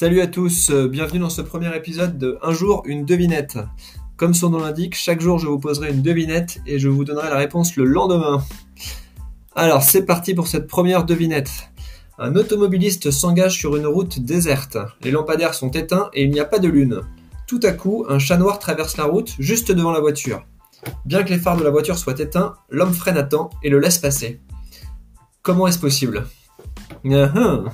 Salut à tous, euh, bienvenue dans ce premier épisode de Un jour, une devinette. Comme son nom l'indique, chaque jour je vous poserai une devinette et je vous donnerai la réponse le lendemain. Alors c'est parti pour cette première devinette. Un automobiliste s'engage sur une route déserte. Les lampadaires sont éteints et il n'y a pas de lune. Tout à coup, un chat noir traverse la route juste devant la voiture. Bien que les phares de la voiture soient éteints, l'homme freine à temps et le laisse passer. Comment est-ce possible? Hein, hein.